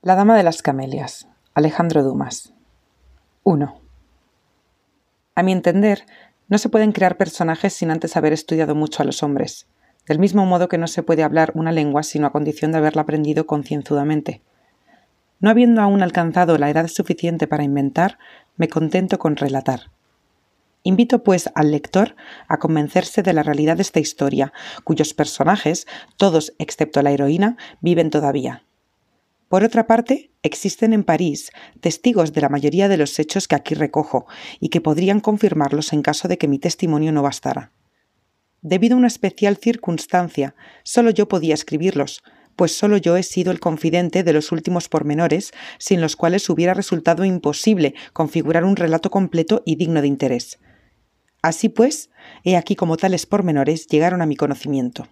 La Dama de las Camelias, Alejandro Dumas. 1. A mi entender, no se pueden crear personajes sin antes haber estudiado mucho a los hombres, del mismo modo que no se puede hablar una lengua sino a condición de haberla aprendido concienzudamente. No habiendo aún alcanzado la edad suficiente para inventar, me contento con relatar. Invito, pues, al lector a convencerse de la realidad de esta historia, cuyos personajes, todos excepto la heroína, viven todavía. Por otra parte, existen en París testigos de la mayoría de los hechos que aquí recojo y que podrían confirmarlos en caso de que mi testimonio no bastara. Debido a una especial circunstancia, solo yo podía escribirlos, pues solo yo he sido el confidente de los últimos pormenores, sin los cuales hubiera resultado imposible configurar un relato completo y digno de interés. Así pues, he aquí como tales pormenores llegaron a mi conocimiento.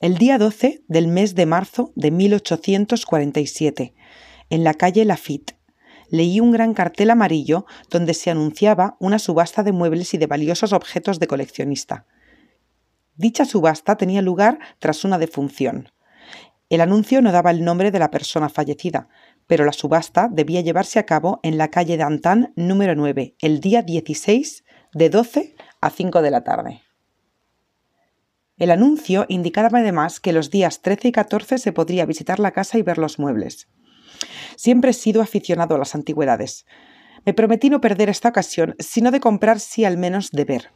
El día 12 del mes de marzo de 1847, en la calle Lafitte, leí un gran cartel amarillo donde se anunciaba una subasta de muebles y de valiosos objetos de coleccionista. Dicha subasta tenía lugar tras una defunción. El anuncio no daba el nombre de la persona fallecida, pero la subasta debía llevarse a cabo en la calle Dantan número 9, el día 16 de 12 a 5 de la tarde. El anuncio indicaba además que los días 13 y 14 se podría visitar la casa y ver los muebles. Siempre he sido aficionado a las antigüedades. Me prometí no perder esta ocasión, sino de comprar sí al menos de ver.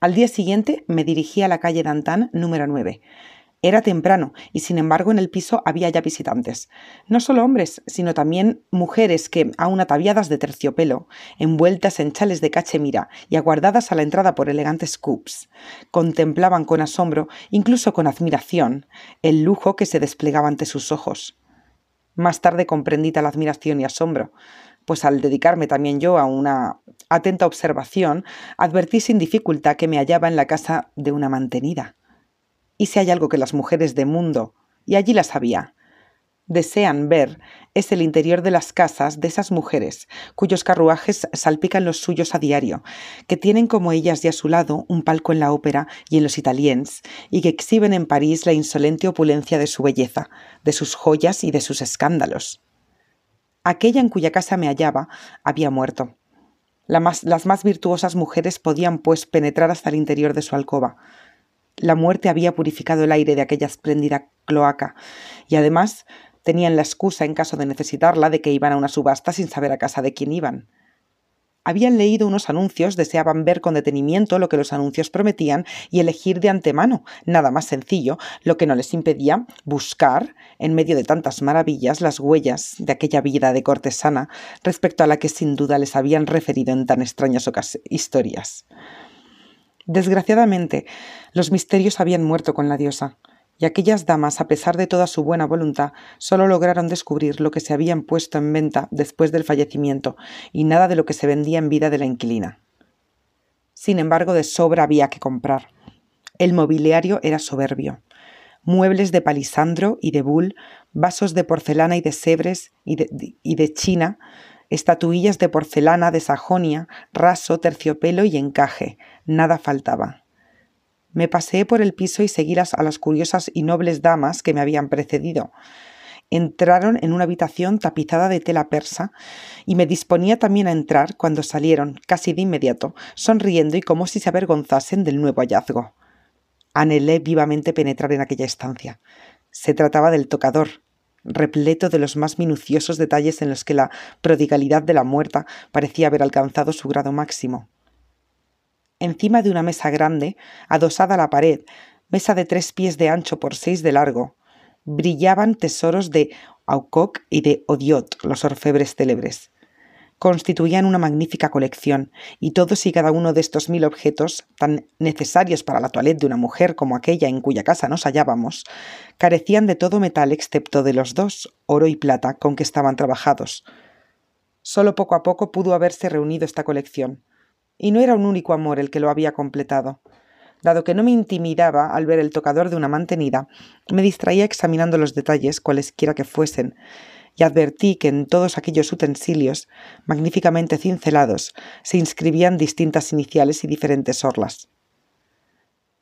Al día siguiente me dirigí a la calle Dantan número 9. Era temprano y sin embargo en el piso había ya visitantes. No solo hombres, sino también mujeres que, aún ataviadas de terciopelo, envueltas en chales de cachemira y aguardadas a la entrada por elegantes coops, contemplaban con asombro, incluso con admiración, el lujo que se desplegaba ante sus ojos. Más tarde comprendí tal admiración y asombro, pues al dedicarme también yo a una atenta observación, advertí sin dificultad que me hallaba en la casa de una mantenida. Y si hay algo que las mujeres de mundo, y allí las había, desean ver, es el interior de las casas de esas mujeres, cuyos carruajes salpican los suyos a diario, que tienen como ellas y a su lado un palco en la ópera y en los italiens, y que exhiben en París la insolente opulencia de su belleza, de sus joyas y de sus escándalos. Aquella en cuya casa me hallaba había muerto. las más virtuosas mujeres podían, pues, penetrar hasta el interior de su alcoba, la muerte había purificado el aire de aquella espléndida cloaca, y además tenían la excusa, en caso de necesitarla, de que iban a una subasta sin saber a casa de quién iban. Habían leído unos anuncios, deseaban ver con detenimiento lo que los anuncios prometían y elegir de antemano, nada más sencillo, lo que no les impedía buscar, en medio de tantas maravillas, las huellas de aquella vida de cortesana respecto a la que sin duda les habían referido en tan extrañas historias. Desgraciadamente, los misterios habían muerto con la diosa, y aquellas damas, a pesar de toda su buena voluntad, solo lograron descubrir lo que se habían puesto en venta después del fallecimiento, y nada de lo que se vendía en vida de la inquilina. Sin embargo, de sobra había que comprar. El mobiliario era soberbio. Muebles de palisandro y de bul, vasos de porcelana y de sebres y de, y de china, estatuillas de porcelana de Sajonia, raso, terciopelo y encaje, nada faltaba. Me paseé por el piso y seguí a las curiosas y nobles damas que me habían precedido. Entraron en una habitación tapizada de tela persa y me disponía también a entrar cuando salieron, casi de inmediato, sonriendo y como si se avergonzasen del nuevo hallazgo. Anhelé vivamente penetrar en aquella estancia. Se trataba del tocador, repleto de los más minuciosos detalles en los que la prodigalidad de la muerta parecía haber alcanzado su grado máximo. Encima de una mesa grande, adosada a la pared, mesa de tres pies de ancho por seis de largo, brillaban tesoros de Aucoc y de Odiot, los orfebres célebres constituían una magnífica colección, y todos y cada uno de estos mil objetos, tan necesarios para la toilette de una mujer como aquella en cuya casa nos hallábamos, carecían de todo metal excepto de los dos, oro y plata, con que estaban trabajados. Solo poco a poco pudo haberse reunido esta colección, y no era un único amor el que lo había completado. Dado que no me intimidaba al ver el tocador de una mantenida, me distraía examinando los detalles, cualesquiera que fuesen, y advertí que en todos aquellos utensilios, magníficamente cincelados, se inscribían distintas iniciales y diferentes orlas.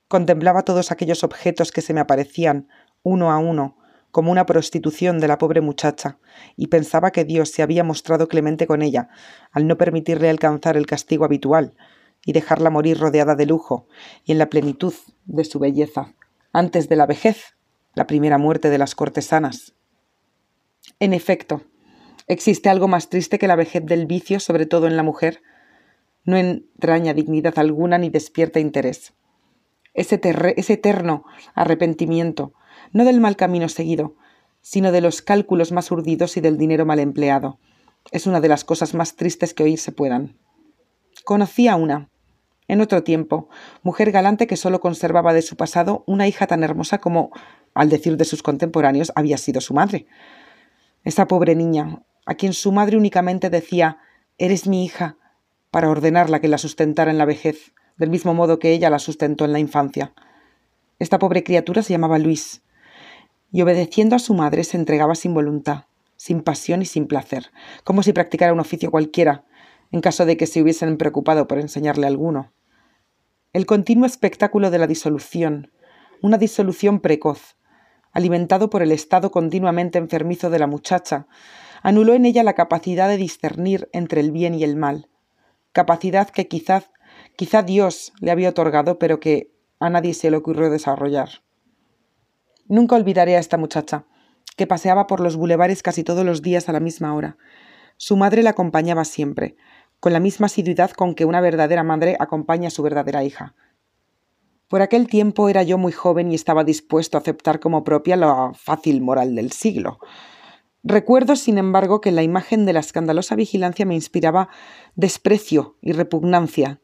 Contemplaba todos aquellos objetos que se me aparecían, uno a uno, como una prostitución de la pobre muchacha, y pensaba que Dios se había mostrado clemente con ella, al no permitirle alcanzar el castigo habitual, y dejarla morir rodeada de lujo, y en la plenitud de su belleza, antes de la vejez, la primera muerte de las cortesanas. En efecto, ¿existe algo más triste que la vejez del vicio, sobre todo en la mujer? No entraña dignidad alguna ni despierta interés. Ese, ese eterno arrepentimiento, no del mal camino seguido, sino de los cálculos más urdidos y del dinero mal empleado. Es una de las cosas más tristes que oírse puedan. Conocí a una, en otro tiempo, mujer galante que sólo conservaba de su pasado una hija tan hermosa como, al decir de sus contemporáneos, había sido su madre. Esa pobre niña, a quien su madre únicamente decía Eres mi hija, para ordenarla que la sustentara en la vejez, del mismo modo que ella la sustentó en la infancia. Esta pobre criatura se llamaba Luis, y obedeciendo a su madre se entregaba sin voluntad, sin pasión y sin placer, como si practicara un oficio cualquiera, en caso de que se hubiesen preocupado por enseñarle alguno. El continuo espectáculo de la disolución, una disolución precoz, alimentado por el estado continuamente enfermizo de la muchacha, anuló en ella la capacidad de discernir entre el bien y el mal, capacidad que quizás quizá Dios le había otorgado, pero que a nadie se le ocurrió desarrollar. Nunca olvidaré a esta muchacha, que paseaba por los bulevares casi todos los días a la misma hora. Su madre la acompañaba siempre, con la misma asiduidad con que una verdadera madre acompaña a su verdadera hija. Por aquel tiempo era yo muy joven y estaba dispuesto a aceptar como propia la fácil moral del siglo. Recuerdo, sin embargo, que la imagen de la escandalosa vigilancia me inspiraba desprecio y repugnancia.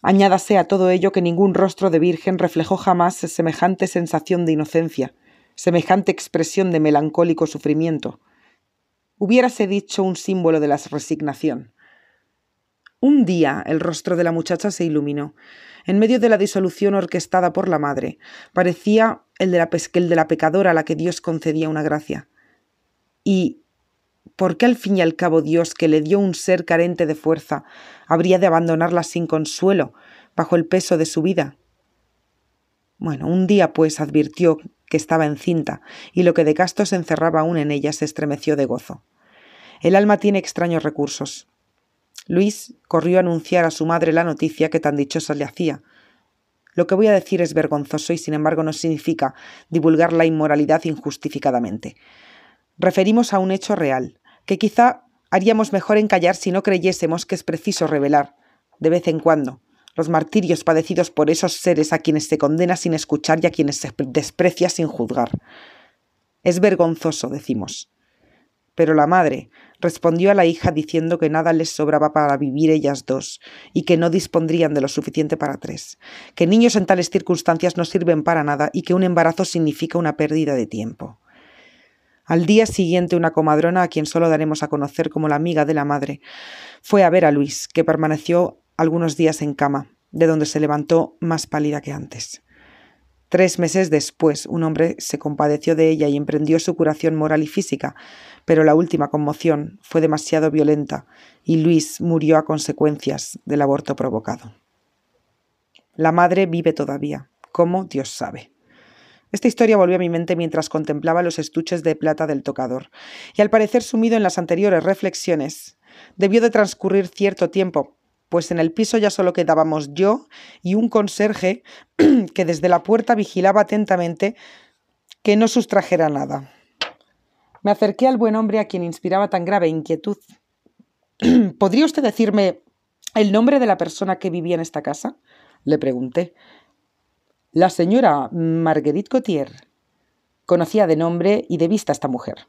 Añádase a todo ello que ningún rostro de virgen reflejó jamás semejante sensación de inocencia, semejante expresión de melancólico sufrimiento. Hubiérase dicho un símbolo de la resignación. Un día el rostro de la muchacha se iluminó. En medio de la disolución orquestada por la madre, parecía el de la, el de la pecadora a la que Dios concedía una gracia. Y ¿por qué al fin y al cabo Dios, que le dio un ser carente de fuerza, habría de abandonarla sin consuelo, bajo el peso de su vida? Bueno, un día pues advirtió que estaba encinta, y lo que de casto se encerraba aún en ella se estremeció de gozo. El alma tiene extraños recursos. Luis corrió a anunciar a su madre la noticia que tan dichosa le hacía. Lo que voy a decir es vergonzoso y sin embargo no significa divulgar la inmoralidad injustificadamente. Referimos a un hecho real, que quizá haríamos mejor en callar si no creyésemos que es preciso revelar, de vez en cuando, los martirios padecidos por esos seres a quienes se condena sin escuchar y a quienes se desprecia sin juzgar. Es vergonzoso, decimos. Pero la madre respondió a la hija diciendo que nada les sobraba para vivir ellas dos, y que no dispondrían de lo suficiente para tres, que niños en tales circunstancias no sirven para nada y que un embarazo significa una pérdida de tiempo. Al día siguiente una comadrona, a quien solo daremos a conocer como la amiga de la madre, fue a ver a Luis, que permaneció algunos días en cama, de donde se levantó más pálida que antes. Tres meses después, un hombre se compadeció de ella y emprendió su curación moral y física, pero la última conmoción fue demasiado violenta y Luis murió a consecuencias del aborto provocado. La madre vive todavía, como Dios sabe. Esta historia volvió a mi mente mientras contemplaba los estuches de plata del tocador, y al parecer sumido en las anteriores reflexiones, debió de transcurrir cierto tiempo, pues en el piso ya solo quedábamos yo y un conserje que desde la puerta vigilaba atentamente que no sustrajera nada. Me acerqué al buen hombre a quien inspiraba tan grave inquietud. ¿Podría usted decirme el nombre de la persona que vivía en esta casa? le pregunté. La señora Marguerite Gautier conocía de nombre y de vista a esta mujer.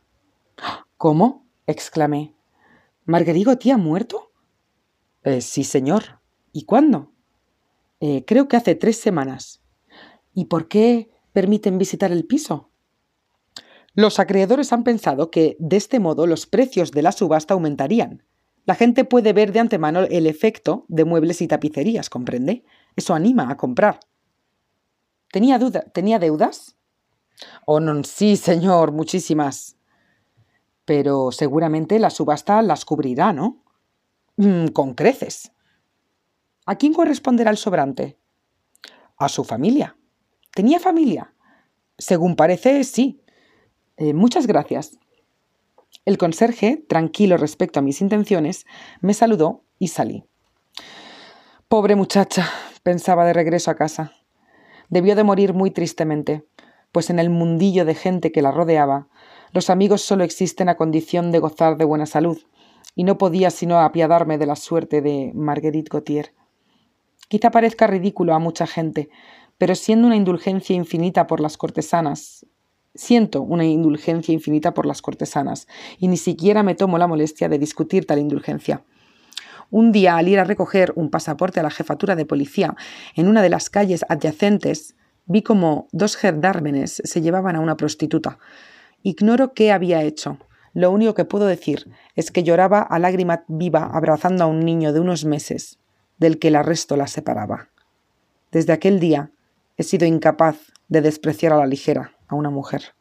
¿Cómo? exclamé. ¿Marguerite Gautier ha muerto? Eh, sí, señor. ¿Y cuándo? Eh, creo que hace tres semanas. ¿Y por qué permiten visitar el piso? Los acreedores han pensado que de este modo los precios de la subasta aumentarían. La gente puede ver de antemano el efecto de muebles y tapicerías, ¿comprende? Eso anima a comprar. ¿Tenía, duda, ¿tenía deudas? Oh, no, sí, señor, muchísimas. Pero seguramente la subasta las cubrirá, ¿no? Mm, con creces. ¿A quién corresponderá el sobrante? A su familia. ¿Tenía familia? Según parece, sí. Eh, muchas gracias. El conserje, tranquilo respecto a mis intenciones, me saludó y salí. Pobre muchacha, pensaba de regreso a casa. Debió de morir muy tristemente, pues en el mundillo de gente que la rodeaba, los amigos solo existen a condición de gozar de buena salud, y no podía sino apiadarme de la suerte de Marguerite Gautier. Quizá parezca ridículo a mucha gente, pero siendo una indulgencia infinita por las cortesanas, siento una indulgencia infinita por las cortesanas, y ni siquiera me tomo la molestia de discutir tal indulgencia. Un día, al ir a recoger un pasaporte a la jefatura de policía en una de las calles adyacentes, vi como dos gerdármenes se llevaban a una prostituta. Ignoro qué había hecho. Lo único que puedo decir es que lloraba a lágrima viva abrazando a un niño de unos meses, del que el arresto la separaba. Desde aquel día he sido incapaz de despreciar a la ligera a una mujer.